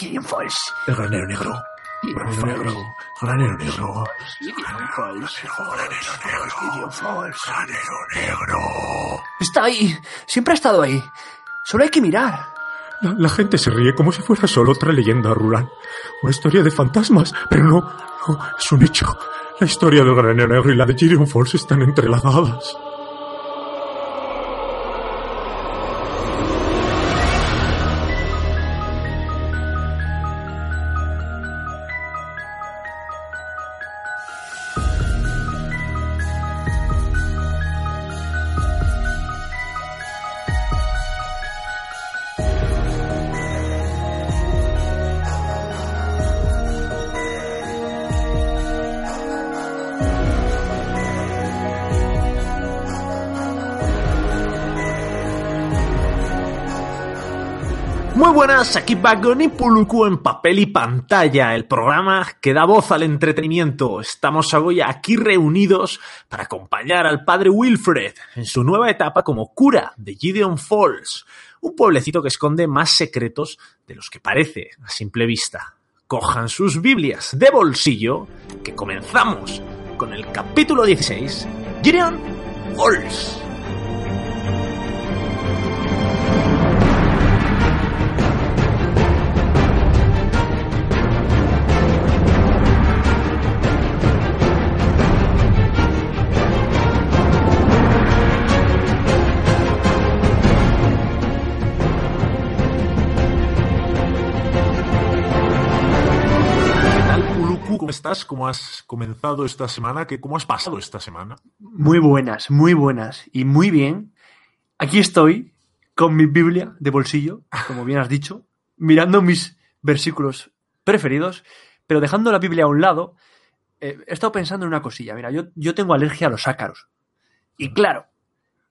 Gideon Falls, el granero negro. Granero negro. Granero negro. Gideon Falls, granero negro. Está ahí, siempre ha estado ahí. Solo hay que mirar. La, la gente se ríe como si fuera solo otra leyenda rural. Una historia de fantasmas, pero no, no, es un hecho. La historia del granero negro y la de Gideon Falls están entrelazadas. Muy buenas, aquí Bagon y Puluku en papel y pantalla, el programa que da voz al entretenimiento. Estamos hoy aquí reunidos para acompañar al padre Wilfred en su nueva etapa como cura de Gideon Falls, un pueblecito que esconde más secretos de los que parece a simple vista. Cojan sus Biblias de bolsillo, que comenzamos con el capítulo 16, Gideon Falls. Estás? ¿Cómo has comenzado esta semana? ¿Qué- ¿Cómo has pasado esta semana? Muy buenas, muy buenas y muy bien. Aquí estoy con mi Biblia de bolsillo, como bien has dicho, mirando mis versículos preferidos, pero dejando la Biblia a un lado, eh, he estado pensando en una cosilla. Mira, yo, yo tengo alergia a los ácaros. Y claro,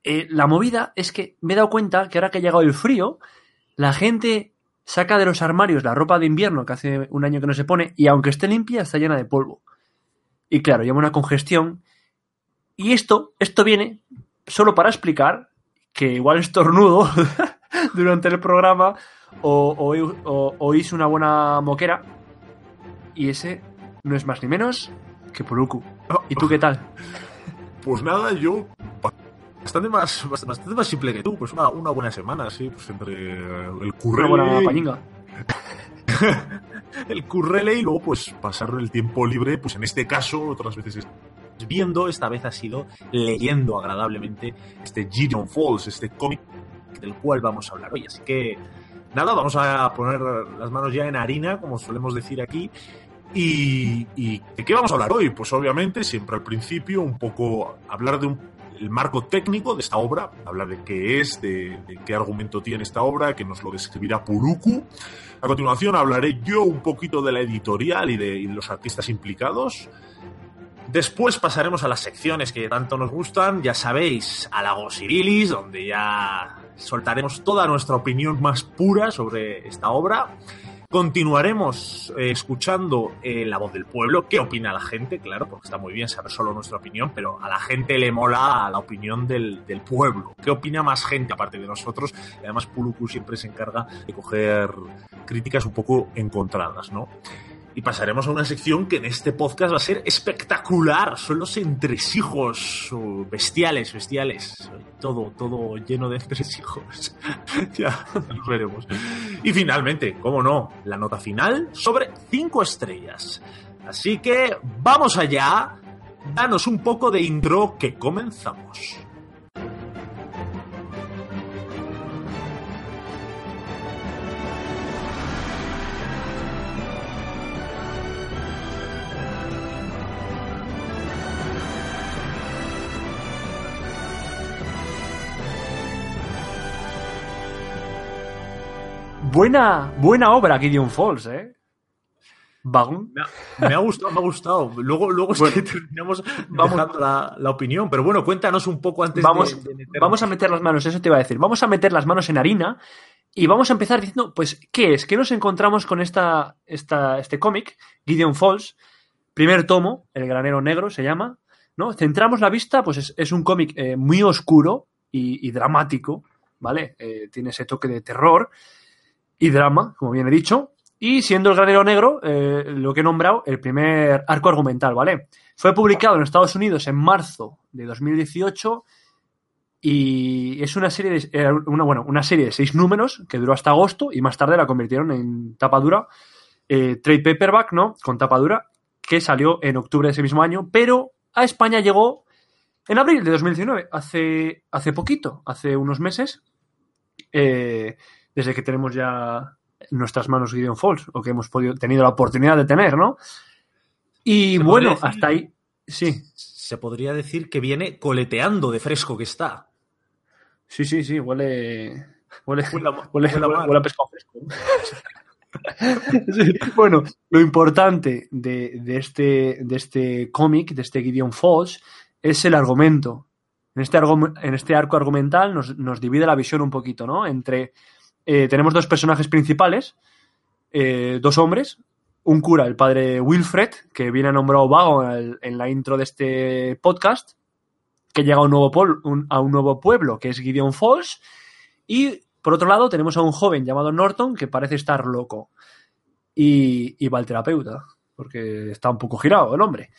eh, la movida es que me he dado cuenta que ahora que ha llegado el frío, la gente saca de los armarios la ropa de invierno que hace un año que no se pone y aunque esté limpia está llena de polvo. Y claro, lleva una congestión y esto, esto viene solo para explicar que igual estornudo durante el programa o, o- o- oís una buena moquera y ese no es más ni menos que Puruku. ¿Y tú qué tal? Pues nada, yo bastante más, bastante más simple que tú. Pues una, una buena semana, sí. Pues entre el Una currele, buena pañinga. el currele y luego pues pasar el tiempo libre, pues en este caso, otras veces es viendo, esta vez ha sido leyendo agradablemente este Gideon Falls, este cómic del cual vamos a hablar hoy. Así que nada, vamos a poner las manos ya en harina, como solemos decir aquí. Y, y ¿de qué vamos a hablar hoy? Pues obviamente, siempre al principio, un poco hablar de un, el marco técnico de esta obra, hablar de qué es, de, de qué argumento tiene esta obra, que nos lo describirá Puruku. A continuación hablaré yo un poquito de la editorial y de, y de los artistas implicados. Después pasaremos a las secciones que tanto nos gustan, ya sabéis, a la Gosirilis, donde ya soltaremos toda nuestra opinión más pura sobre esta obra. Continuaremos eh, escuchando eh, la voz del pueblo, qué opina la gente, claro, porque está muy bien saber solo nuestra opinión, pero a la gente le mola la opinión del, del pueblo. ¿Qué opina más gente aparte de nosotros? Además Puluku siempre se encarga de coger críticas un poco encontradas, ¿no? Y pasaremos a una sección que en este podcast va a ser espectacular. Son los entresijos bestiales, bestiales. Todo, todo lleno de entresijos. ya, los veremos. Y finalmente, como no, la nota final sobre cinco estrellas. Así que vamos allá. Danos un poco de intro que comenzamos. Buena, buena obra Gideon Falls, ¿eh? Vagón. Me ha, me ha gustado, me ha gustado. Luego, luego es que terminamos vamos- dejando la, la opinión. Pero bueno, cuéntanos un poco antes Vamos, de, de vamos a meter las manos, eso te iba a decir. Vamos a meter las manos en harina y vamos a empezar diciendo, pues, ¿qué es? ¿Qué nos encontramos con esta, esta, este cómic, Gideon Falls? Primer tomo, El Granero Negro se llama, ¿no? Centramos la vista, pues es, es un cómic eh, muy oscuro y, y dramático, ¿vale? Eh, tiene ese toque de terror y drama, como bien he dicho. Y siendo El Granero Negro, eh, lo que he nombrado, el primer arco argumental, ¿vale? Fue publicado en Estados Unidos en marzo de 2018 y es una serie de eh, una, bueno, una serie de seis números que duró hasta agosto y más tarde la convirtieron en tapa dura, eh, trade paperback, ¿no? Con tapa dura, que salió en octubre de ese mismo año, pero a España llegó en abril de 2019, hace, hace poquito, hace unos meses, eh, desde que tenemos ya en nuestras manos Gideon Falls, o que hemos podido, tenido la oportunidad de tener, ¿no? Y bueno, decir- hasta ahí, sí, Se podría decir que viene coleteando de fresco que está. sí, sí, sí, huele... Huele, Huele huele, huele a pescado fresco. Sí, Bueno, lo importante de, de este, de este cómic, de este Gideon Falls, es el argumento. En este, en este arco argumental nos, nos divide la visión un poquito, ¿no? Entre. Eh, tenemos dos personajes principales, eh, dos hombres, un cura, el padre Wilfred, que viene nombrado vago en, la intro de este podcast, que llega a un nuevo, pol- un- a un nuevo pueblo, que es Gideon Falls, y por otro lado tenemos a un joven llamado Norton, que parece estar loco, y, y va al terapeuta, porque está un poco girado el hombre.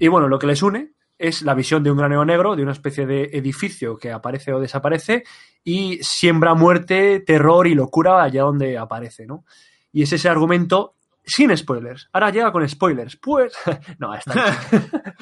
Y bueno, lo que les une es la visión de un granero negro, de una especie de edificio que aparece o desaparece y siembra muerte, terror y locura allá donde aparece, ¿no? Y es ese argumento sin spoilers. Ahora llega con spoilers. Pues. No, hasta ahí.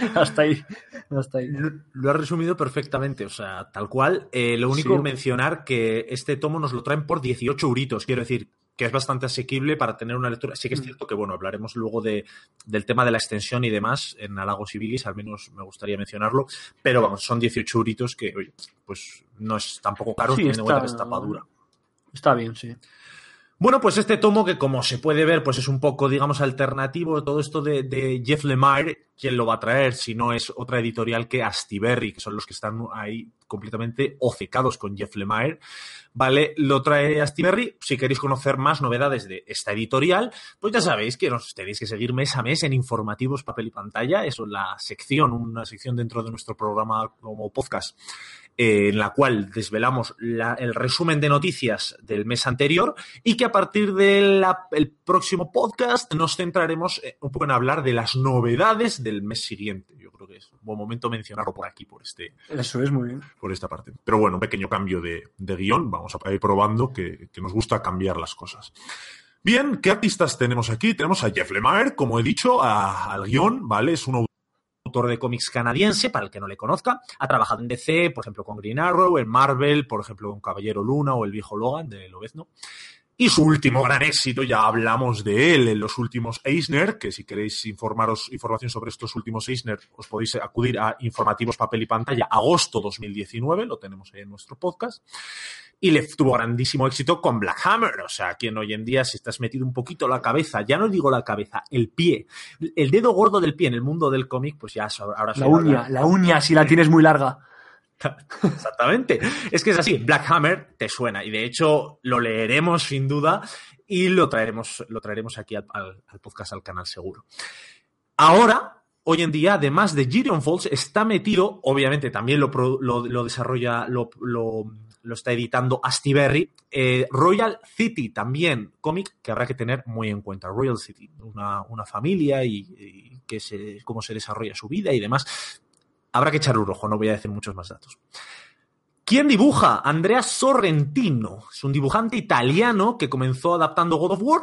hasta ahí. Hasta ahí. Lo, lo has resumido perfectamente, o sea, tal cual. Eh, lo único Sí. mencionar que este tomo nos lo traen por 18 euritos, quiero decir, que es bastante asequible para tener una lectura. Sí que es Mm. cierto que, bueno, hablaremos luego de, del tema de la extensión y demás en Halagos Civilis, al menos me gustaría mencionarlo, pero vamos, son 18 euritos que, oye, pues no es tampoco caro, Sí, teniendo en cuenta que es tapadura. Está bien, sí. Bueno, pues este tomo que como se puede ver, pues es un poco, digamos, alternativo. Todo esto de, Jeff Lemire, ¿quién lo va a traer si no es otra editorial que Astiberri, que son los que están ahí completamente ocecados con Jeff Lemire? Vale, lo trae Astiberri. Si queréis conocer más novedades de esta editorial, pues ya sabéis que nos tenéis que seguir mes a mes en informativos papel y pantalla. Eso es la sección, una sección dentro de nuestro programa como podcast eh, en la cual desvelamos la- el resumen de noticias del mes anterior y que a partir del próximo podcast nos centraremos eh, un poco en hablar de las novedades del mes siguiente. Yo creo que es un buen momento mencionarlo por aquí, por, este, Eso es muy bien. por esta parte. Pero bueno, un pequeño cambio de, de guion. Vamos a ir probando que, que nos gusta cambiar las cosas. Bien, ¿qué artistas tenemos aquí? Tenemos a Jeff Lemire, como he dicho, a- al guion, ¿vale? Es un autor de cómics canadiense, para el que no le conozca. Ha trabajado en DC, por ejemplo, con Green Arrow, en Marvel, por ejemplo, con Caballero Luna o el viejo Logan de Lobezno. Y su último gran éxito, ya hablamos de él en los últimos Eisner, que si queréis informaros información sobre estos últimos Eisner, os podéis acudir a Informativos Papel y Pantalla, agosto 2019, lo tenemos ahí en nuestro podcast. Y le tuvo grandísimo éxito con Black Hammer, o sea, quien hoy en día si estás metido un poquito la cabeza, ya no digo la cabeza, el pie, el dedo gordo del pie en el mundo del cómic, pues ya ahora La uña, la uña si la tienes muy larga. Exactamente. Es que es así. Black Hammer te suena. Y de hecho lo leeremos sin duda y lo traeremos, lo traeremos aquí al, al- podcast, al canal seguro. Ahora, hoy en día, además de Gideon Falls, está metido, obviamente también lo, desarrolla, lo, está editando Astiberri, eh, Royal City, también cómic que habrá que tener muy en cuenta. Royal City, una, familia y, que cómo se desarrolla su vida y demás. Habrá que echar un ojo, no voy a decir muchos más datos. ¿Quién dibuja? Andrea Sorrentino. Es un dibujante italiano que comenzó adaptando God of War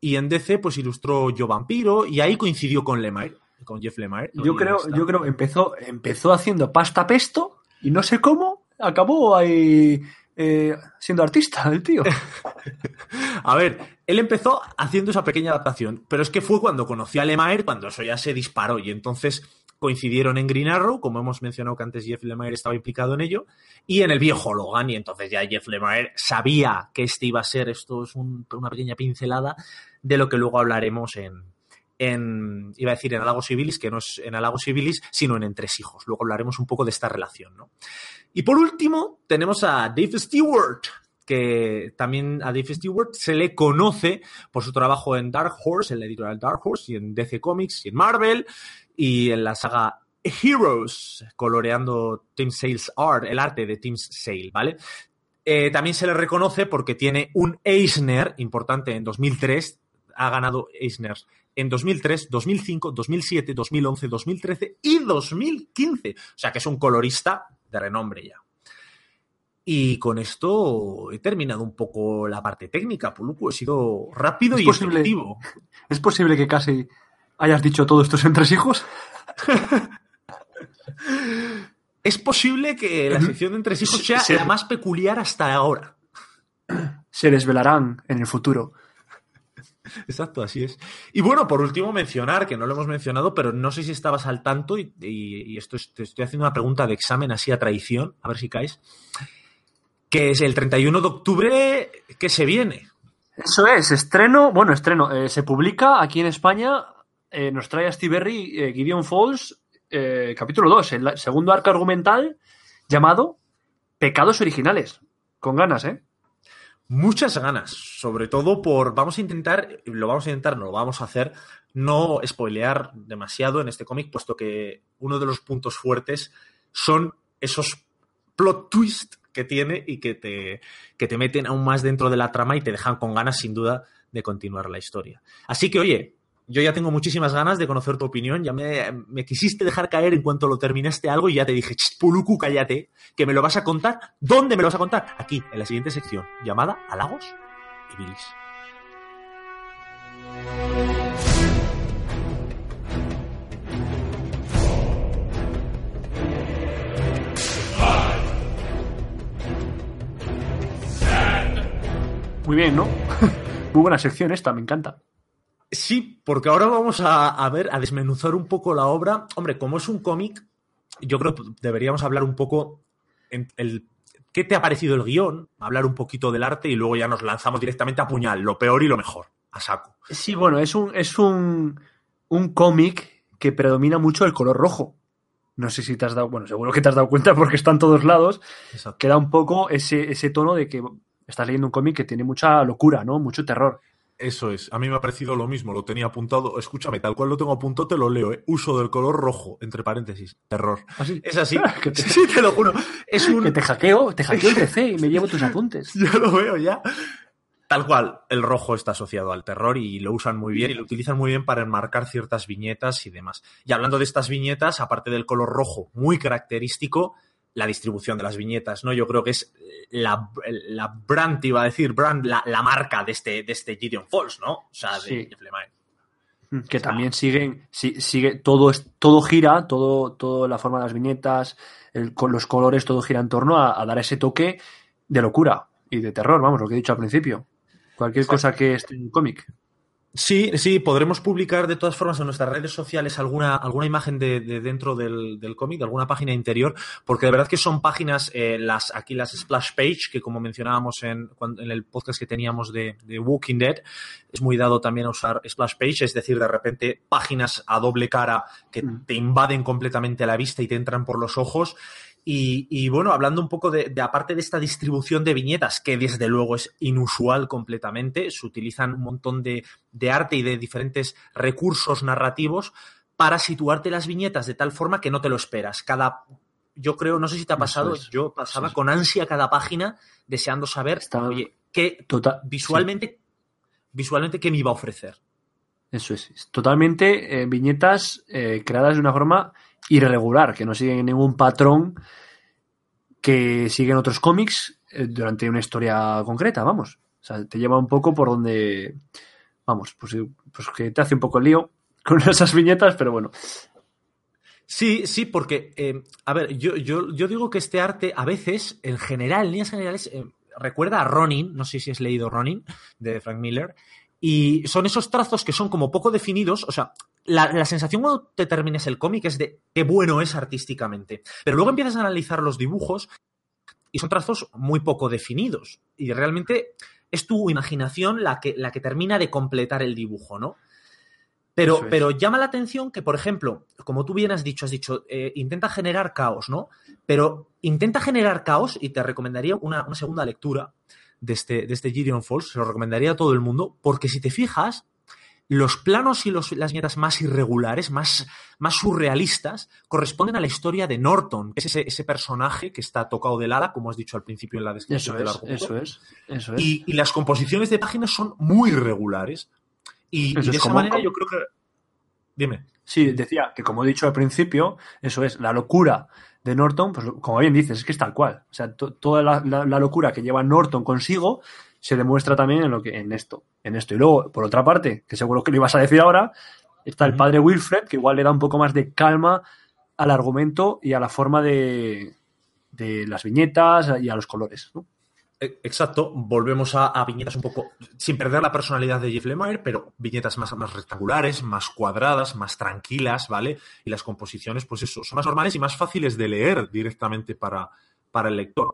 y en DC pues ilustró Yo Vampiro y ahí coincidió con Lemire, con Jeff Lemire. Yo creo, yo creo que empezó, empezó haciendo pasta pesto y no sé cómo acabó ahí eh, siendo artista, el tío. A ver, él empezó haciendo esa pequeña adaptación, pero es que fue cuando conoció a Lemire cuando eso ya se disparó y entonces coincidieron en Green Arrow, como hemos mencionado que antes Jeff Lemire estaba implicado en ello, y en el viejo Logan, y entonces ya Jeff Lemire sabía que este iba a ser, esto es un- una pequeña pincelada de lo que luego hablaremos en, iba a decir en Alagos Civilis, que no es en Alagos Civilis, sino en Entre Hijos. Luego hablaremos un poco de esta relación, ¿no? Y por último, tenemos a Dave Stewart, que también a Dave Stewart se le conoce por su trabajo en Dark Horse, en la editorial Dark Horse, y en DC Comics, y en Marvel, y en la saga Heroes, coloreando Tim Sale's art, el arte de Tim Sale, ¿vale? Eh, también se le reconoce porque tiene un Eisner importante en 2003, ha ganado Eisners en 2003, 2005, 2007, 2011, 2013 y 2015. O sea que es un colorista de renombre ya. Y con esto he terminado un poco la parte técnica, Puluku. He sido rápido y posible. efectivo. ¿Es posible que casi hayas dicho todo estos entresijos? Es posible que la sección de entre hijos sea la más peculiar hasta ahora. Se desvelarán en el futuro. Exacto, así es. Y bueno, por último, mencionar, que no lo hemos mencionado, pero no sé si estabas al tanto, y, esto es- te estoy haciendo una pregunta de examen así a traición, a ver si caes, que es el 31 de octubre que se viene. Eso es, estreno, bueno, estreno, eh, se publica aquí en España, eh, nos trae a Steve Berry eh, Gideon Falls, capítulo 2, el segundo arco argumental llamado Pecados Originales. Con ganas, ¿eh? Muchas ganas, sobre todo por, vamos a intentar, lo vamos a intentar, no lo vamos a hacer, no spoilear demasiado en este cómic, puesto que uno de los puntos fuertes son esos plot twists que tiene y que te, que te meten aún más dentro de la trama y te dejan con ganas, sin duda, de continuar la historia. Así que, oye, yo ya tengo muchísimas ganas de conocer tu opinión. Ya me, me quisiste dejar caer en cuanto lo terminaste algo y ya te dije, "Ch, Puluku, cállate, que me lo vas a contar. ¿Dónde me lo vas a contar? Aquí, en la siguiente sección, llamada Halagos y Bilis. Muy bien, ¿no? Muy buena sección esta, me encanta. Sí, porque ahora vamos a, a ver, a desmenuzar un poco la obra. Hombre, como es un cómic, yo creo que deberíamos hablar un poco en el qué te ha parecido el guion, hablar un poquito del arte y luego ya nos lanzamos directamente a puñal, lo peor y lo mejor, a saco. Sí, bueno, es un, es un, un cómic que predomina mucho el color rojo. No sé si te has dado, bueno, seguro que te has dado cuenta porque está en todos lados, Exacto. que da un poco ese, ese tono de que estás leyendo un cómic que tiene mucha locura, ¿no? Mucho terror. Eso es, a mí me ha parecido lo mismo, lo tenía apuntado. Escúchame, tal cual lo tengo apuntado, te lo leo, ¿eh? Uso del color rojo, entre paréntesis, terror. Así. Es así, Que te- sí, te lo juro. Es un, Que te hackeo, te hackeo el PC y me llevo tus apuntes. Ya lo veo, ya. Tal cual, el rojo está asociado al terror y lo usan muy bien y lo utilizan muy bien para enmarcar ciertas viñetas y demás. Y hablando de estas viñetas, aparte del color rojo muy característico, la distribución de las viñetas, ¿no? Yo creo que es la, la brand, iba a decir, brand, la, la marca de este, de este Gideon Falls, ¿no? O sea, de Sí. Lemire. Que también siguen, si- sigue, todo, es, todo gira, todo, todo la forma de las viñetas, el- con los colores, todo gira en torno a, a dar ese toque de locura y de terror, vamos, lo que he dicho al principio. Cualquier cosa que esté en un cómic. Sí, sí, podremos publicar de todas formas en nuestras redes sociales alguna, alguna imagen de, de dentro del, del cómic, de alguna página interior, porque de verdad que son páginas, eh, las, aquí las splash page, que como mencionábamos en, cuando- en el podcast que teníamos de, de Walking Dead, es muy dado también a usar splash page, es decir, de repente páginas a doble cara que Mm. te invaden completamente la vista y te entran por los ojos. Y, y, bueno, hablando un poco de, de, aparte de esta distribución de viñetas, que desde luego es inusual completamente, se utilizan un montón de, de arte y de diferentes recursos narrativos para situarte las viñetas de tal forma que no te lo esperas. Cada, yo creo, no sé si te ha pasado, es. yo pasaba con ansia cada página, deseando saber, Está- oye, qué Total, visualmente, visualmente qué me iba a ofrecer. Eso es. es Totalmente eh, viñetas eh, creadas de una forma irregular, que no siguen ningún patrón que siguen otros cómics eh, durante una historia concreta, vamos. O sea, te lleva un poco por donde. Vamos, pues, pues que te hace un poco el lío con esas viñetas, pero bueno. Sí, sí, porque, eh, a ver, yo, yo, yo, digo que este arte a veces, en general, en líneas generales, eh, recuerda a Ronin, no sé si has leído Ronin, de Frank Miller, y son esos trazos que son como poco definidos, o sea, la, la sensación cuando te termines el cómic es de qué bueno es artísticamente, pero luego empiezas a analizar los dibujos y son trazos muy poco definidos, y realmente es tu imaginación la que, la que termina de completar el dibujo, ¿no? Pero, es. pero, llama la atención que, por ejemplo, como tú bien has dicho, has dicho, eh, intenta generar caos, ¿no? Pero intenta generar caos y te recomendaría una, una segunda lectura de este, de este Gideon Falls, se lo recomendaría a todo el mundo, porque si te fijas, los planos y los, las viñetas más irregulares, más, más surrealistas, corresponden a la historia de Norton, que es ese, ese, personaje que está tocado del ala, como has dicho al principio en la descripción eso del argumento. Eso es, eso es. Y, y, las composiciones de páginas son muy irregulares. Y, y de esa como, manera yo creo que... Dime. Sí, decía que como he dicho al principio, eso es, la locura de Norton, pues como bien dices, es que es tal cual. O sea, to, toda la, la, la, locura que lleva Norton consigo se demuestra también en lo que en esto, en esto. Y luego, por otra parte, que seguro que lo ibas a decir ahora, está el padre Wilfred, que igual le da un poco más de calma al argumento y a la forma de, de las viñetas y a los colores, ¿no? Exacto, volvemos a, a, viñetas un poco, sin perder la personalidad de Jeff Lemire, pero viñetas más, más rectangulares, más cuadradas, más tranquilas, ¿vale? Y las composiciones, pues eso, son más normales y más fáciles de leer directamente para, para el lector.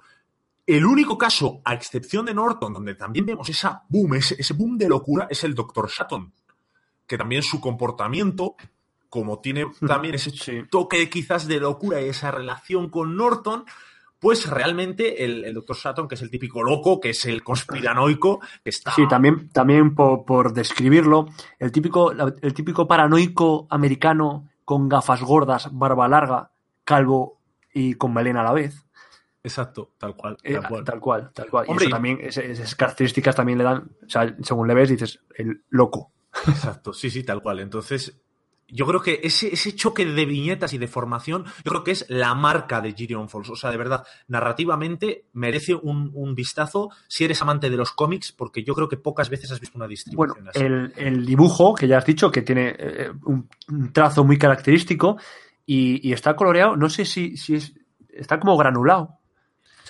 El único caso, a excepción de Norton, donde también vemos esa boom, ese, ese boom de locura, es el Dr. Shatton, que también su comportamiento, como tiene también ese sí. toque quizás de locura y esa relación con Norton, pues realmente el, el Dr. Sutton, que es el típico loco, que es el conspiranoico, que está... Sí, también, también por, por describirlo, el típico, el típico paranoico americano con gafas gordas, barba larga, calvo y con melena a la vez. Exacto, tal cual. Tal cual, eh, tal cual. Tal cual. Hombre, y eso también, esas características también le dan, o sea, según le ves, dices, el loco. Exacto, sí, sí, tal cual. Entonces, yo creo que ese, ese, choque de viñetas y de formación, yo creo que es la marca de Gideon Falls. O sea, de verdad, narrativamente merece un, un, vistazo si eres amante de los cómics, porque yo creo que pocas veces has visto una distribución bueno, así. El, el, dibujo, que ya has dicho, que tiene eh, un, un, trazo muy característico y, y, está coloreado, no sé si, si es, está como granulado.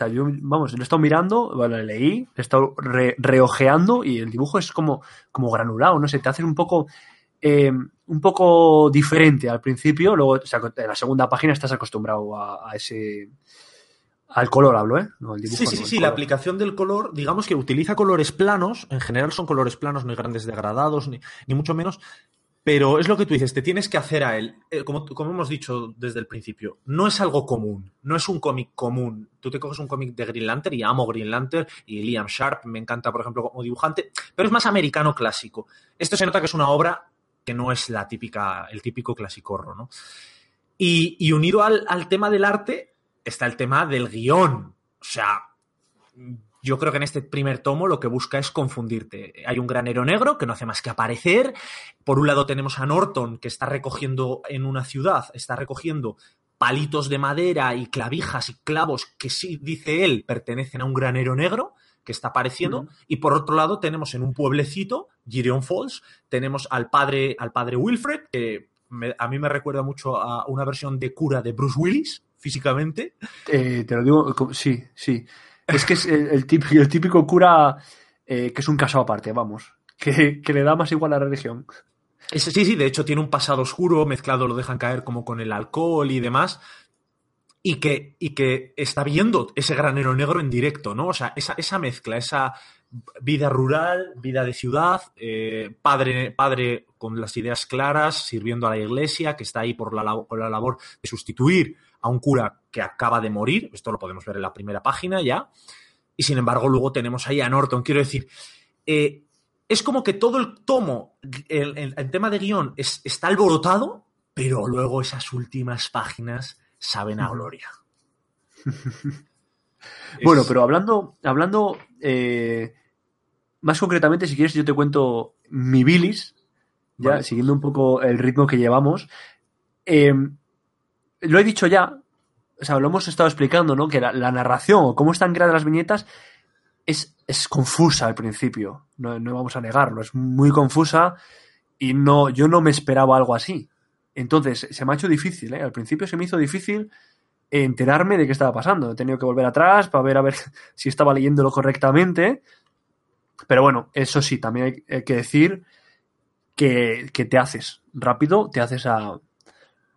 Sea, yo, vamos, lo he estado mirando, bueno, lo leí, he estado re, reojeando y el dibujo es como, como granulado, no sé, te hace un poco eh, un poco diferente al principio, luego o sea, en la segunda página estás acostumbrado a, a ese al color hablo, ¿eh? No, el dibujo, sí, sí, no, sí, la aplicación del color, digamos que utiliza colores planos, en general son colores planos, no hay grandes degradados, ni, ni mucho menos, pero es lo que tú dices, te tienes que hacer a él, eh, como, como hemos dicho desde el principio, no es algo común, no es un cómic común. Tú te coges un cómic de Green Lantern y amo Green Lantern y Liam Sharp me encanta, por ejemplo, como dibujante, pero es más americano clásico. Esto se nota que es una obra que no es la típica, el típico clasicorro, ¿no? Y, unido al, al, tema del arte está el tema del guion. O sea, yo creo que en este primer tomo lo que busca es confundirte. Hay un granero negro que no hace más que aparecer. Por un lado tenemos a Norton que está recogiendo en una ciudad, está recogiendo palitos de madera y clavijas y clavos que sí, dice él, pertenecen a un granero negro que está apareciendo. Uh -huh. Y por otro lado, tenemos en un pueblecito, Gideon Falls, tenemos al padre, al padre Wilfred, que me, a mí me recuerda mucho a una versión de cura de Bruce Willis, físicamente. Eh, te lo digo, sí, sí. Es que es el, típico, cura eh, que es un caso aparte, vamos. Que, que, le da más igual a la religión. Sí, sí, de hecho tiene un pasado oscuro, mezclado lo dejan caer como con el alcohol y demás y que, y que está viendo ese granero negro en directo, ¿no? O sea, esa, esa mezcla, esa vida rural, vida de ciudad, eh, padre, padre con las ideas claras, sirviendo a la iglesia, que está ahí por la, por la labor de sustituir a un cura que acaba de morir, esto lo podemos ver en la primera página ya, y sin embargo luego tenemos ahí a Norton, quiero decir, eh, es como que todo el tomo, el, el, el tema de guion es, está alborotado, pero luego esas últimas páginas saben a gloria. bueno, pero hablando, hablando eh, más concretamente, si quieres, yo te cuento mi bilis, ya vale. siguiendo un poco el ritmo que llevamos. Eh, lo he dicho ya, o sea, lo hemos estado explicando, ¿no? Que la, narración o cómo están creadas las viñetas es, es confusa al principio, no, no, vamos a negarlo, es muy confusa y no, yo no me esperaba algo así. Entonces, se me ha hecho difícil, ¿eh? Al principio se me hizo difícil enterarme de qué estaba pasando. He tenido que volver atrás para ver a ver si estaba leyéndolo correctamente. Pero bueno, eso sí, también hay, hay que decir que, que, te haces rápido, te haces a,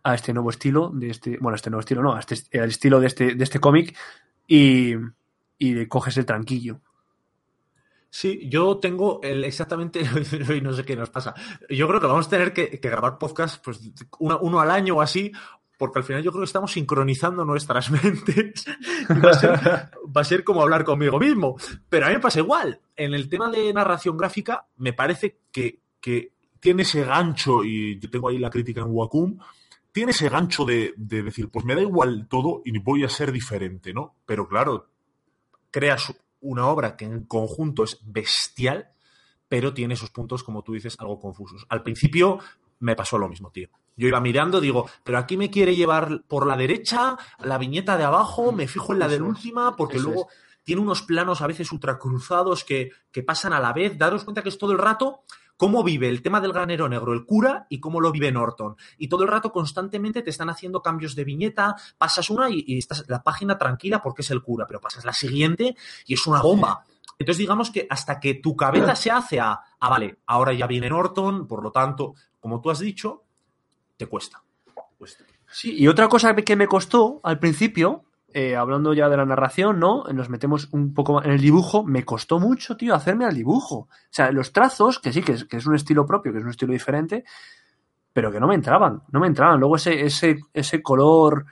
a, este nuevo estilo, de este, bueno, este nuevo estilo no, a este, al estilo de este, de este cómic y, y coges el tranquillo. Sí, yo tengo el exactamente, y no sé qué nos pasa. Yo creo que vamos a tener que, grabar podcast pues, uno, uno, al año o así, porque al final yo creo que estamos sincronizando nuestras mentes. Va a, ser, va a, ser, como hablar conmigo mismo. Pero a mí me pasa igual. En el tema de narración gráfica, me parece que, que tiene ese gancho, y yo tengo ahí la crítica en Wacom, tiene ese gancho de, de, decir, pues me da igual todo y voy a ser diferente, ¿no? Pero claro, creas una obra que en conjunto es bestial, pero tiene esos puntos, como tú dices, algo confusos. Al principio me pasó lo mismo, tío. Yo iba mirando, digo, pero aquí me quiere llevar por la derecha, la viñeta de abajo, me fijo en la de última, porque Eso luego es. tiene unos planos a veces ultracruzados que, que pasan a la vez. Daros cuenta que es todo el rato cómo vive el tema del granero negro el cura y cómo lo vive Norton. Y todo el rato constantemente te están haciendo cambios de viñeta, pasas una y, y estás la página tranquila porque es el cura, pero pasas la siguiente y es una bomba. Entonces digamos que hasta que tu cabeza se hace a, ah, vale, ahora ya viene Norton, por lo tanto, como tú has dicho, te cuesta. cuesta. Sí, y otra cosa que me costó al principio, eh, hablando ya de la narración, ¿no? Nos metemos un poco en el dibujo, me costó mucho, tío, hacerme al dibujo. O sea, los trazos, que sí, que es, que es un estilo propio, que es un estilo diferente, pero que no me entraban, no me entraban. Luego ese, ese, ese color,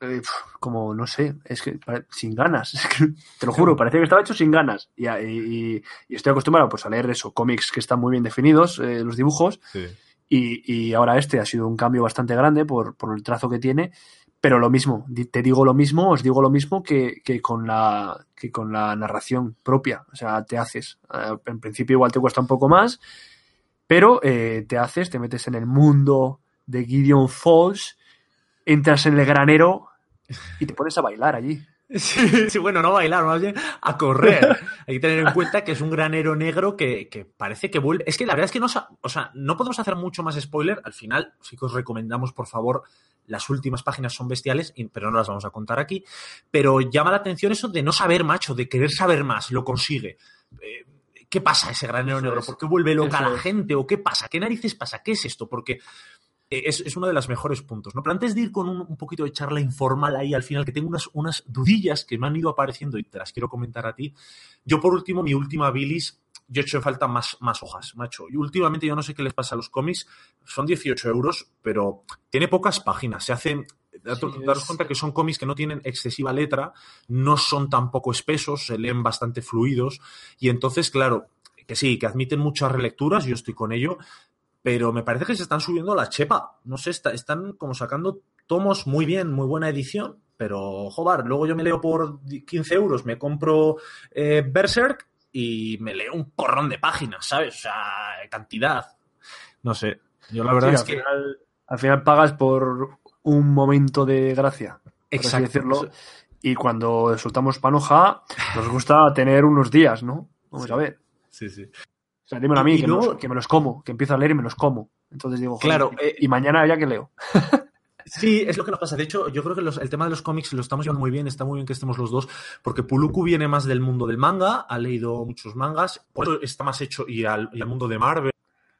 eh, como, no sé, es que sin ganas, es que, te lo juro, parecía que estaba hecho sin ganas. Y, y, y estoy acostumbrado pues, a leer eso, cómics que están muy bien definidos, eh, los dibujos. Sí. Y, y, ahora este ha sido un cambio bastante grande por, por, el trazo que tiene, pero lo mismo, te digo lo mismo, os digo lo mismo que, que, con, la, que con la narración propia, o sea, te haces. Eh, En principio igual te cuesta un poco más, pero eh, te haces, te metes en el mundo de Gideon Falls, entras en el granero y te pones a bailar allí. Sí, sí, bueno, no bailar, más bien a correr. Hay que tener en cuenta que es un granero negro que, que, parece que vuelve. Es que la verdad es que no, o sea, no podemos hacer mucho más spoiler. Al final, sí que os recomendamos, por favor, las últimas páginas son bestiales, pero no las vamos a contar aquí. Pero llama la atención eso de no saber, macho, de querer saber más. Lo consigue. Eh, ¿Qué pasa ese granero negro? ¿Por qué vuelve loca la gente? ¿O qué pasa? ¿Qué narices pasa? ¿Qué es esto? Porque es, es, uno de los mejores puntos. ¿no? Pero antes de ir con un, un, poquito de charla informal ahí al final, que tengo unas, unas dudillas que me han ido apareciendo y te las quiero comentar a ti. Yo, por último, mi última bilis, yo he hecho en falta más, más hojas, macho. Y últimamente yo no sé qué les pasa a los cómics, son 18 euros, pero tiene pocas páginas. Se hacen Sí, daros cuenta que son cómics que no tienen excesiva letra, no son tampoco espesos, se leen bastante fluidos y entonces, claro, que sí, que admiten muchas relecturas, yo estoy con ello, pero me parece que se están subiendo la chepa. No sé, está, están como sacando tomos muy bien, muy buena edición, pero joder, luego yo me leo por 15 euros, me compro eh, Berserk y me leo un porrón de páginas, ¿sabes? O sea, cantidad. No sé, yo la verdad sí, es al que... Final, al final pagas por un momento de gracia, por Exacto. así decirlo. Y cuando soltamos panoja, nos gusta tener unos días, ¿no? Vamos sí. a ver. Sí, sí. O sea, dímelo a mí, que, luego... los, que, me los como, que empiezo a leer y me los como. Entonces digo, claro, eh, y mañana ya que leo. Sí, es lo que nos pasa. De hecho, yo creo que los, el tema de los cómics lo estamos llevando muy bien, está muy bien que estemos los dos, porque Puluku viene más del mundo del manga, ha leído muchos mangas, por eso está más hecho y al, y al mundo de Marvel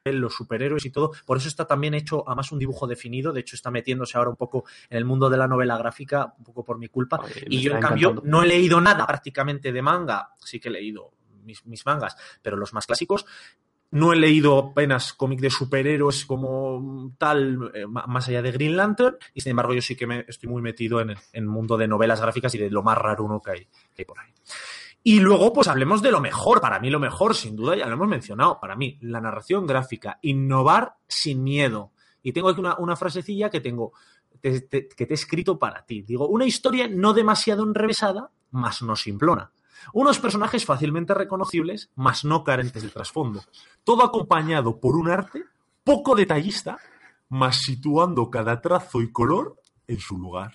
los superhéroes y todo, por eso está también hecho además un dibujo definido, de hecho está metiéndose ahora un poco en el mundo de la novela gráfica, un poco por mi culpa, y yo en cambio no he leído nada prácticamente de manga, sí que he leído mis, mangas, pero los más clásicos, no he leído apenas cómic de superhéroes como tal, eh, más allá de Green Lantern, y sin embargo yo sí que me estoy muy metido en el mundo de novelas gráficas y de lo más raro uno que hay, por ahí. Y luego, pues hablemos de lo mejor. Para mí, lo mejor, sin duda, ya lo hemos mencionado. Para mí, la narración gráfica, innovar sin miedo. Y tengo aquí una, frasecilla que tengo, te, te, que te he escrito para ti. Digo, una historia no demasiado enrevesada, más no simplona. Unos personajes fácilmente reconocibles, más no carentes de trasfondo. Todo acompañado por un arte poco detallista, más situando cada trazo y color en su lugar.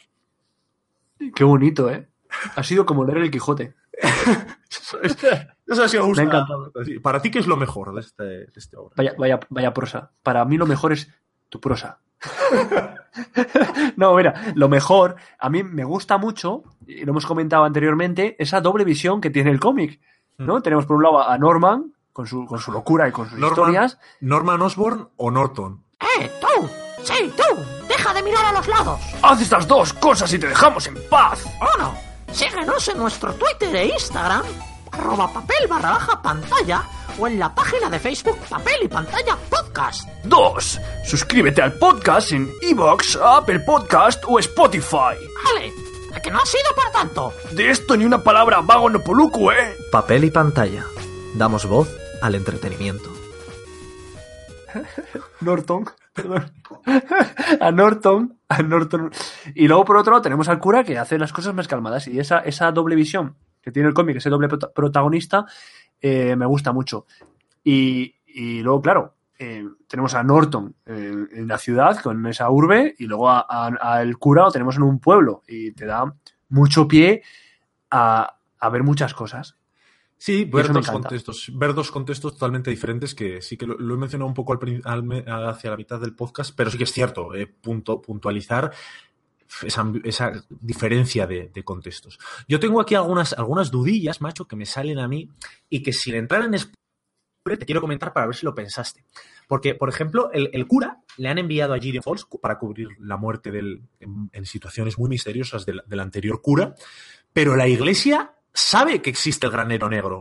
Qué bonito, ¿eh? Ha sido como leer el Quijote. Eso ha sido justo. Me ha encantado. Para ti, ¿qué es lo mejor de este, de este obra? Vaya, vaya, vaya prosa. Para mí lo mejor es tu prosa. no, mira, lo mejor, a mí me gusta mucho, y lo hemos comentado anteriormente, esa doble visión que tiene el cómic. ¿no? Tenemos por un lado a Norman, con su, con su locura y con sus Norman, historias. Norman Osborn o Norton. ¡Eh, tú! ¡Sí, tú! ¡Deja de mirar a los lados! Haz estas dos cosas y te dejamos en paz. ¡Oh, no! Síguenos en nuestro Twitter e Instagram, arroba papel barra baja pantalla, o en la página de Facebook Papel y Pantalla Podcast. 2. Suscríbete al podcast en Evox, Apple Podcast o Spotify. ¡Vale! ¿A que no ha sido para tanto? De esto ni una palabra vago no poluco, ¿eh? Papel y pantalla. Damos voz al entretenimiento. Norton, perdón. A Norton, a Norton. Y luego, por otro lado, tenemos al cura que hace las cosas más calmadas. Y esa, esa doble visión que tiene el cómic, ese doble prota- protagonista, eh, me gusta mucho. Y, y luego, claro, eh, tenemos a Norton en, en la ciudad, con esa urbe, y luego a- a- al cura lo tenemos en un pueblo. Y te da mucho pie a, a ver muchas cosas. Sí, ver dos, contextos, ver dos contextos totalmente diferentes que sí que lo, lo he mencionado un poco al al hacia la mitad del podcast, pero sí que es cierto, eh, punto, puntualizar esa, diferencia de, contextos. Yo tengo aquí algunas, algunas dudillas, macho, que me salen a mí y que sin entrar en te quiero comentar para ver si lo pensaste. Porque, por ejemplo, el, cura le han enviado a Gideon Falls para cubrir la muerte del, en, en situaciones muy misteriosas del, del anterior cura, pero la iglesia sabe que existe el granero negro.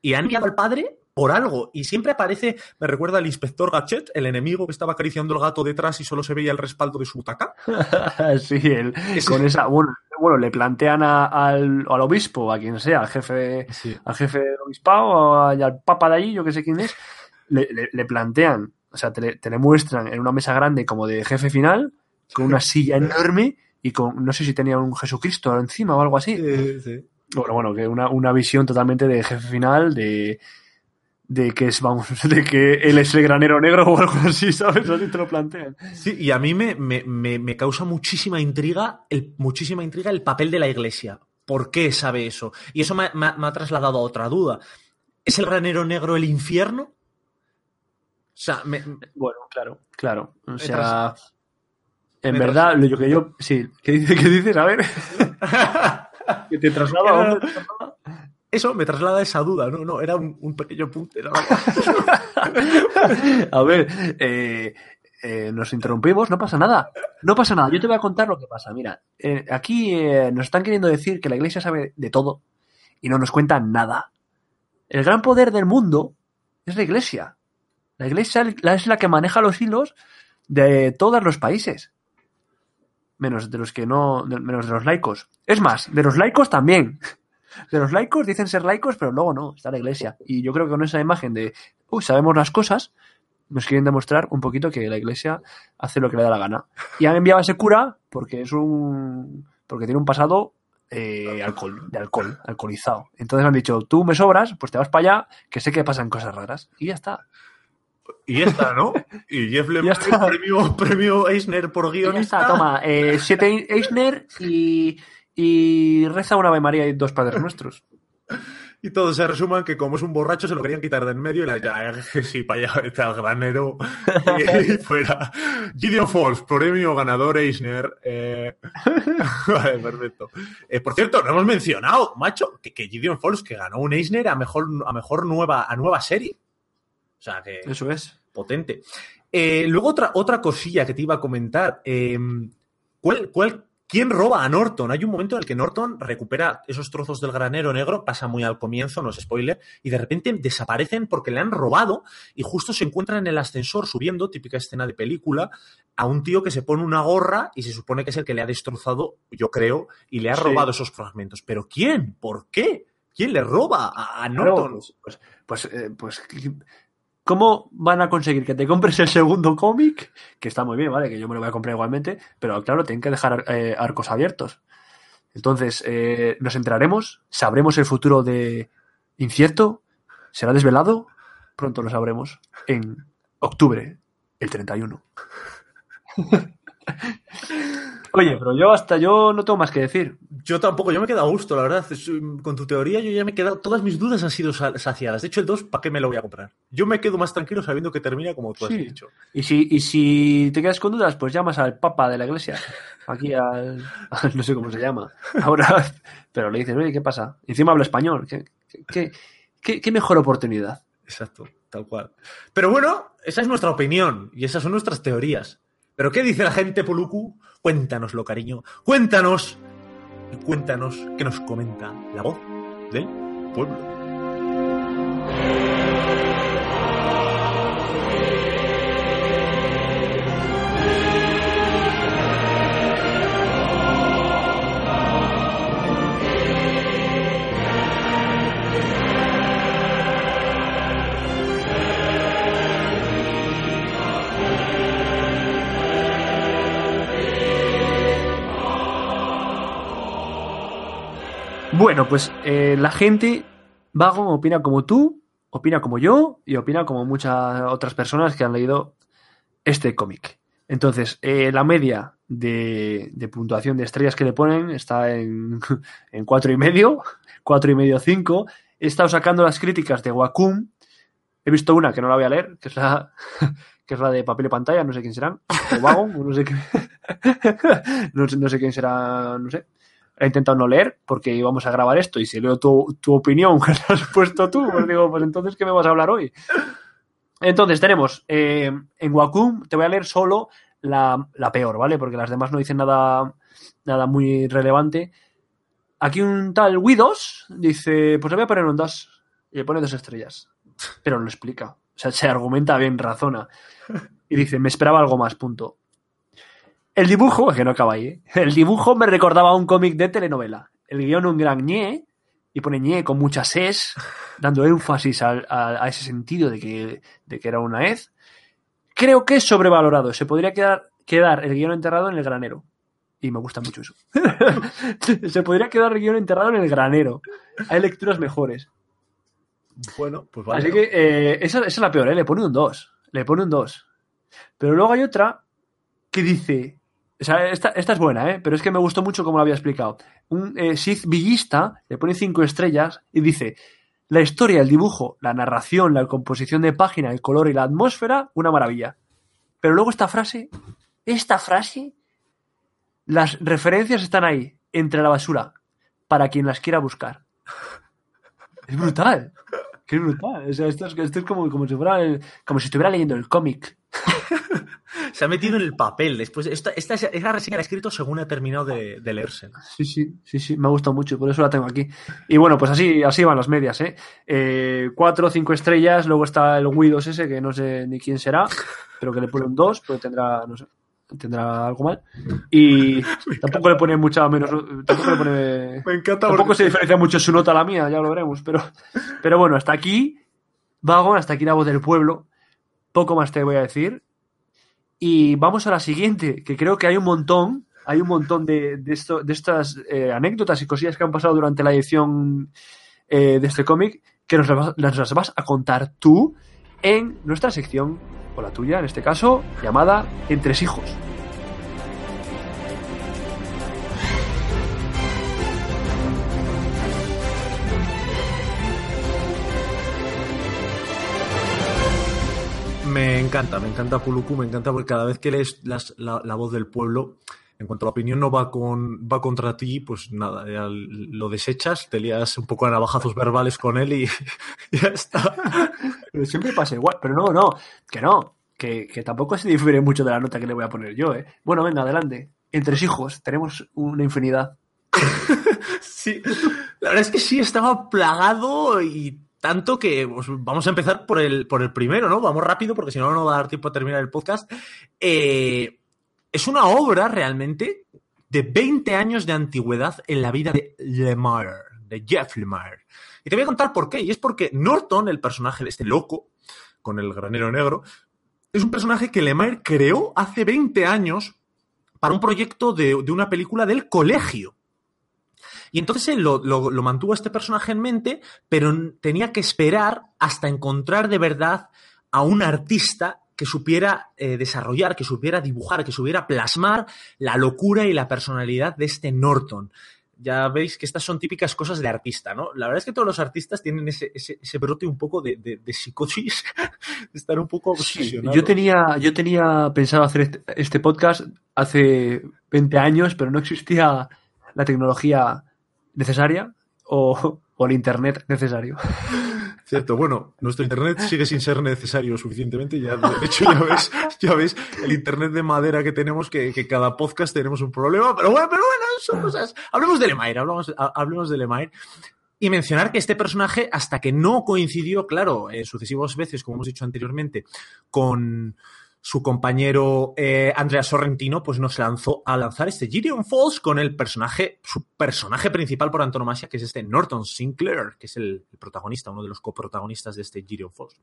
Y han enviado al padre por algo. Y siempre aparece, me recuerda al inspector Gachet, el enemigo que estaba acariciando el gato detrás y solo se veía el respaldo de su butaca. sí, él, con esa. Bueno, bueno le plantean a- al, al obispo, a quien sea, al jefe, al jefe del obispado, al papa de allí, yo que sé quién es, le, le- le plantean, o sea, te le, te le muestran en una mesa grande como de jefe final, con una silla enorme y con, no sé si tenía un Jesucristo encima o algo así. Bueno, bueno, que una, una visión totalmente de jefe final, de, de que es, vamos, de que él es el granero negro o algo así, ¿sabes? Así te lo plantean. Sí, y a mí me, me- me- me causa muchísima intriga, el, muchísima intriga el papel de la iglesia. ¿Por qué sabe eso? Y eso me, ha- trasladado a otra duda. ¿Es el granero negro el infierno? O sea, me- Bueno, claro, claro. O sea, en verdad, lo que yo. Sí, ¿qué, dice, qué dices? A ver. que te traslado a? Eso me traslada esa duda, ¿no? No, era un, pequeño punto. A ver, eh, eh, nos interrumpimos, no pasa nada. No pasa nada, yo te voy a contar lo que pasa. Mira, eh, aquí nos están queriendo decir que la iglesia sabe de todo y no nos cuentan nada. El gran poder del mundo es la iglesia. La iglesia es la que maneja los hilos de todos los países. Menos de los que no, menos de los laicos. Es más, de los laicos también. De los laicos dicen ser laicos, pero luego no, está la iglesia. Y yo creo que con esa imagen de, uy, sabemos las cosas, nos quieren demostrar un poquito que la iglesia hace lo que le da la gana. Y han enviado a ese cura porque es un. porque tiene un pasado eh, alcohol, de alcohol, alcoholizado. Entonces han dicho, tú me sobras, pues te vas para allá, que sé que pasan cosas raras. Y ya está. Y ya está, ¿no? Y Jeff Lemire, premio, premio Eisner por Y ya está, toma, eh, siete Eisner y. y reza una Ave María y dos Padres Nuestros. Y todo se resuman que como es un borracho se lo querían quitar de en medio y la ya, que sí, para allá vete al granero y fuera. Gideon Falls, premio ganador Eisner. Eh... vale, perfecto. Eh, por cierto, no hemos mencionado, macho, que, que Gideon Falls que ganó un Eisner a mejor, a mejor nueva, a nueva serie. O sea que Eso es. potente. Eh, luego otra, otra cosilla que te iba a comentar. Eh, ¿cuál, cuál, ¿Quién roba a Norton? Hay un momento en el que Norton recupera esos trozos del granero negro, pasa muy al comienzo, no es spoiler, y de repente desaparecen porque le han robado y justo se encuentran en el ascensor subiendo, típica escena de película, a un tío que se pone una gorra y se supone que es el que le ha destrozado, yo creo, y le ha Sí. robado esos fragmentos. ¿Pero quién? ¿Por qué? ¿Quién le roba a, Claro, Norton? pues, pues, pues, eh, pues, ¿cómo van a conseguir que te compres el segundo cómic? Que está muy bien, ¿vale? Que yo me lo voy a comprar igualmente, pero claro, tienen que dejar eh, arcos abiertos. Entonces, eh, nos enteraremos, sabremos el futuro de Incierto, será desvelado, pronto lo sabremos, en octubre, el 31. Oye, pero yo hasta yo no tengo más que decir. Yo tampoco, yo me he quedado a gusto, la verdad. Um, Con tu teoría yo ya me he quedado, todas mis dudas han sido sa- saciadas. De hecho, el 2, ¿para qué me lo voy a comprar? Yo me quedo más tranquilo sabiendo que termina como tú has dicho. Y si, y si te quedas con dudas, pues llamas al papa de la iglesia. Aquí al. No sé cómo se llama. Ahora. Pero le dices, oye, ¿qué pasa? Encima habla español. ¿Qué, qué, qué- qué mejor oportunidad? Exacto, tal cual. Pero bueno, esa es nuestra opinión y esas son nuestras teorías. ¿Pero qué dice la gente, Poluku? Cuéntanoslo, cariño. Cuéntanos. Y cuéntanos qué nos comenta la voz del pueblo. Bueno, pues eh, la gente, Vago, opina como tú, opina como yo y opina como muchas otras personas que han leído este cómic. Entonces, eh, la media de, puntuación de estrellas que le ponen está en, cuatro y medio, cuatro y medio, cinco. He estado sacando las críticas de Wacom. He visto una que no la voy a leer, que es la, de papel y pantalla, no sé quién serán, o Vago, no sé qué, no sé quién será, no sé. He intentado no leer porque íbamos a grabar esto y si leo tu, tu opinión que has puesto tú, pues digo, pues entonces, ¿qué me vas a hablar hoy? Entonces, tenemos eh, en Wacom, te voy a leer solo la, la peor, ¿vale? Porque las demás no dicen nada, nada muy relevante. Aquí un tal Widos dice, pues le voy a poner un 2 y le pone dos estrellas. Pero lo explica. O sea, se argumenta bien, razona. Y dice, me esperaba algo más, punto. El dibujo, que no acaba ahí, ¿eh? El dibujo me recordaba a un cómic de telenovela. El guion un gran ñe, y pone ñe con muchas es, dando énfasis a, a ese sentido de que, de que era una ez. Creo que es sobrevalorado. Se podría quedar, quedar el guion enterrado en el granero. Y me gusta mucho eso. Se podría quedar el guion enterrado en el granero. Hay lecturas mejores. Bueno, pues vale. Así que eh, esa, esa es la peor, ¿eh? Le pone un 2. Le pone un 2. Pero luego hay otra que dice. O sea, esta, esta es buena, ¿eh? Pero es que me gustó mucho como lo había explicado. Un eh, Sith villista le pone 5 estrellas y dice. La historia, el dibujo, la narración, la composición de página, el color y la atmósfera, una maravilla. Pero luego esta frase, esta frase, las referencias están ahí, entre la basura, para quien las quiera buscar. Es brutal. Qué brutal. O sea, esto es, esto es como, como, si fuera el- como si estuviera leyendo el cómic. Se ha metido en el papel. Después, esta, esta es es la reseña que ha escrito según ha terminado de, de leerse. Sí, sí, sí, sí, me ha gustado mucho, por eso la tengo aquí. Y bueno, pues así, así van las medias, ¿eh? eh cuatro, cinco estrellas, luego está el Widows ese, que no sé ni quién será, pero que le pone un 2, pero tendrá, no sé, tendrá algo mal. Y tampoco le pone mucha menos, tampoco le pone... Me encanta Tampoco se diferencia mucho su nota a la mía, ya lo veremos, pero, pero bueno, hasta aquí, Vago, hasta aquí la voz del pueblo. Poco más te voy a decir. Y vamos a la siguiente, que creo que hay un montón, hay un montón de, de, de estas eh, anécdotas y cosillas que han pasado durante la edición eh, de este cómic que nos las, vas- a contar tú en nuestra sección, o la tuya en este caso, llamada Entresijos. Me encanta, me encanta Puluku, me encanta porque cada vez que lees las- la, la voz del pueblo, en cuanto la opinión no va con va contra ti, pues nada, ya lo desechas, te lías un poco a navajazos verbales con él y ya está. Pero siempre pasa igual. Pero no, no, que no. Que, que tampoco se difiere mucho de la nota que le voy a poner yo, ¿eh? Bueno, venga, adelante. Entre hijos tenemos una infinidad. Sí, la verdad es que sí, estaba plagado y tanto que pues, vamos a empezar por el, por el primero, ¿no? Vamos rápido porque si no, no va a dar tiempo a terminar el podcast. Eh, es una obra realmente de 20 años de antigüedad en la vida de Lemire, de Jeff Lemire. Y te voy a contar por qué. Y es porque Norton, el personaje de este loco, con el granero negro, es un personaje que Lemire creó hace 20 años para un proyecto de, de una película del colegio. Y entonces él lo, lo, lo mantuvo a este personaje en mente, pero tenía que esperar hasta encontrar de verdad a un artista que supiera eh, desarrollar, que supiera dibujar, que supiera plasmar la locura y la personalidad de este Norton. Ya veis que estas son típicas cosas de artista, ¿no? La verdad es que todos los artistas tienen ese, ese, ese brote un poco de, de, de psicosis, de estar un poco obsesionados. Yo tenía, yo tenía pensado hacer este, este podcast hace 20 años, pero no existía la tecnología necesaria o, o el internet necesario. Cierto, bueno, nuestro internet sigue sin ser necesario suficientemente. Ya, de hecho, ya ves, ya ves el internet de madera que tenemos, que, que cada podcast tenemos un problema, pero bueno, pero bueno, son cosas. Hablemos de Lemaire, hablemos, hablemos de Lemaire. Y mencionar que este personaje, hasta que no coincidió, claro, en sucesivas veces, como hemos dicho anteriormente, con su compañero eh, Andrea Sorrentino, pues nos lanzó a lanzar este Gideon Falls con el personaje, su personaje principal por antonomasia, que es este Norton Sinclair, que es el, protagonista, uno de los coprotagonistas de este Gideon Falls.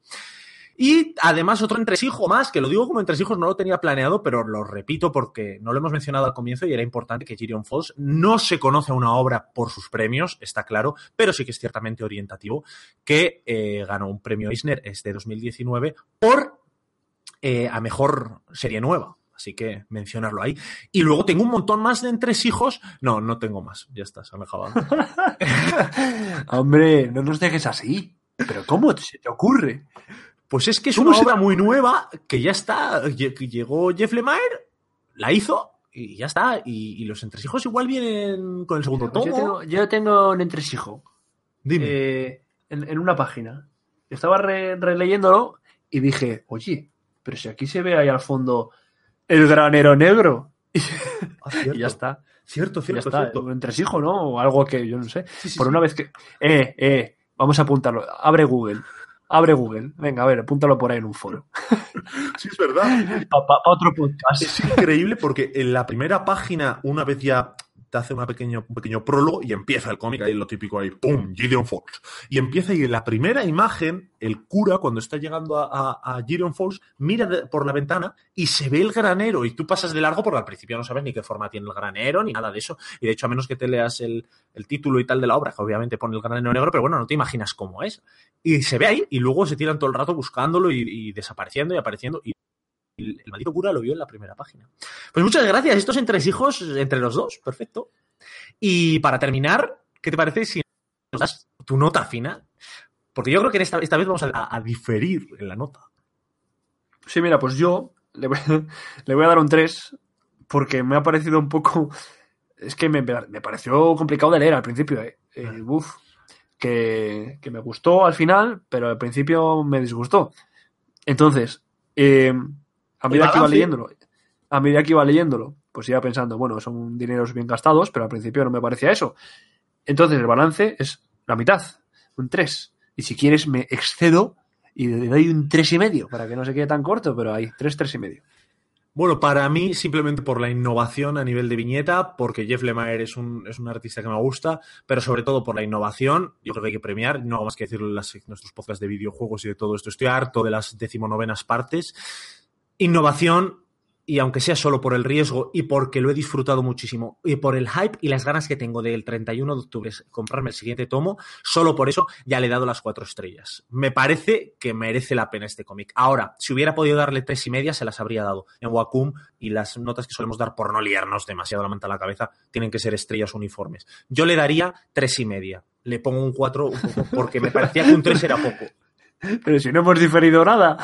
Y además otro entresijo más, que lo digo como entresijos, no lo tenía planeado, pero lo repito porque no lo hemos mencionado al comienzo y era importante que Gideon Falls no se conoce a una obra por sus premios, está claro, pero sí que es ciertamente orientativo, que eh, ganó un premio Eisner este 2019 por eh, a mejor serie nueva. Así que mencionarlo ahí. Y luego tengo un montón más de entresijos. No, no tengo más. Ya está, se han dejado. Hombre, no nos dejes así. Pero ¿cómo se te ocurre? Pues es que es una obra muy nueva que ya está. Llegó Jeff Lemire, la hizo y ya está. Y, y los entresijos igual vienen con el segundo Pues tomo. yo, tengo, yo tengo un entresijo. Dime. eh, en, en una página. Estaba re- releyéndolo y dije, oye, pero si aquí se ve ahí al fondo el granero negro. Ah. Y ya está. Cierto, Ya cierto, está. cierto. Entresijo, ¿no? O algo que yo no sé. Sí, sí, Por sí. una vez que. Eh, eh, vamos a apuntarlo. Abre Google. Abre Google. Venga, a ver, apúntalo por ahí en un foro. Sí, es verdad. Para otro podcast. Es increíble porque en la primera página, una vez ya te hace una pequeño, un pequeño prólogo y empieza el cómic, ahí lo típico ahí, ¡pum! Gideon Falls. Y empieza y en la primera imagen, el cura, cuando está llegando a, Gideon Falls, mira por la ventana y se ve el granero. Y tú pasas de largo porque al principio no sabes ni qué forma tiene el granero ni nada de eso. Y de hecho, a menos que te leas el, el título y tal de la obra, que obviamente pone el granero negro, pero bueno, no te imaginas cómo es. Y se ve ahí y luego se tiran todo el rato buscándolo y, desapareciendo y apareciendo. El, maldito cura lo vio en la primera página. Pues muchas gracias. Estos entresijos entre los dos. Perfecto. Y para terminar, ¿qué te parece si nos das tu nota final? Porque yo creo que esta, esta vez vamos a, a- a diferir en la nota. Sí, mira, pues yo le voy, le voy a dar un 3 porque me ha parecido un poco... Es que me, me pareció complicado de leer al principio. Eh. Eh, uf, que, que me gustó al final, pero al principio me disgustó. Entonces, eh, a medida que iba leyéndolo, a medida que iba leyéndolo, pues iba pensando, bueno, son dineros bien gastados, pero al principio no me parecía eso. Entonces el balance es la mitad, un 3. Y si quieres me excedo y le doy un tres y medio para que no se quede tan corto, pero ahí, tres, tres y medio. Bueno, para mí, simplemente por la innovación a nivel de viñeta, porque Jeff Lemire es un, es un artista que me gusta, pero sobre todo por la innovación, yo creo que hay que premiar, no hago más que decirlo en las- nuestros podcasts de videojuegos y de todo esto. Estoy harto de las decimonovenas partes. Innovación, y aunque sea solo por el riesgo y porque lo he disfrutado muchísimo, y por el hype y las ganas que tengo del 31 de octubre comprarme el siguiente tomo, solo por eso ya le he dado las cuatro estrellas. Me parece que merece la pena este cómic. Ahora, si hubiera podido darle tres y media, se las habría dado en Wacom y las notas que solemos dar por no liarnos demasiado la manta a la cabeza tienen que ser estrellas uniformes. Yo le daría tres y media. Le pongo un cuatro porque me parecía que un tres era poco. Pero si no hemos diferido nada,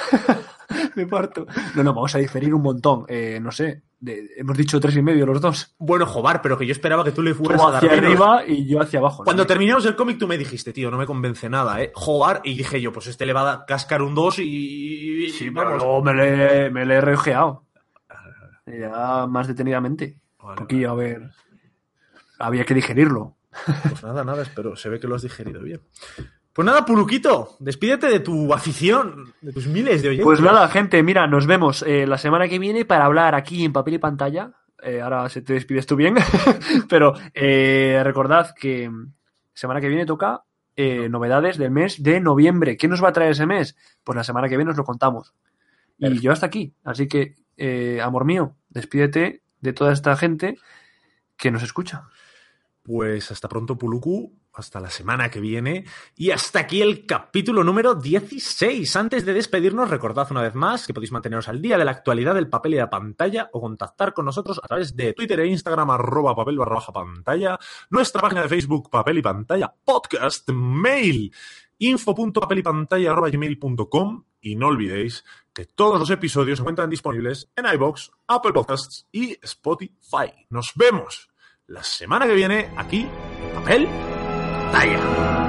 me parto. No, no, vamos a diferir un montón. Eh, no sé, de- hemos dicho tres y medio los dos. Bueno, Jobar, pero que yo esperaba que tú le fueras a dar hacia menos. arriba y yo hacia abajo. ¿no? Cuando terminamos el cómic, tú me dijiste, tío, no me convence nada, ¿eh? Jobar, y dije yo, pues este le va a cascar un 2 y. Sí, pero luego me le, me le he reojeado. Ya más detenidamente. Vale, Porque, a ver, había que digerirlo. Pues nada, nada, espero. Se ve que lo has digerido bien. Pues nada, Puluquito, despídete de tu afición, de tus miles de oyentes. Pues nada, gente, mira, nos vemos eh, la semana que viene para hablar aquí en papel y pantalla. Eh, ahora se te despides tú bien, pero eh, recordad que semana que viene toca novedades del mes de noviembre. ¿Qué nos va a traer ese mes? Pues la semana que viene os lo contamos. Y yo hasta aquí. Así que, amor mío, despídete de toda esta gente que nos escucha. Pues hasta pronto, Puluku. Hasta la semana que viene. Y hasta aquí el capítulo número 16. Antes de despedirnos, recordad una vez más que podéis manteneros al día de la actualidad del papel y la pantalla o contactar con nosotros a través de Twitter e Instagram, arroba papel barra pantalla, nuestra página de Facebook, papel y pantalla, podcast, mail, info.papelypantalla.gmail.com y no olvidéis que todos los episodios se encuentran disponibles en iBox, Apple Podcasts y Spotify. Nos vemos la semana que viene aquí en Papel Pantalla.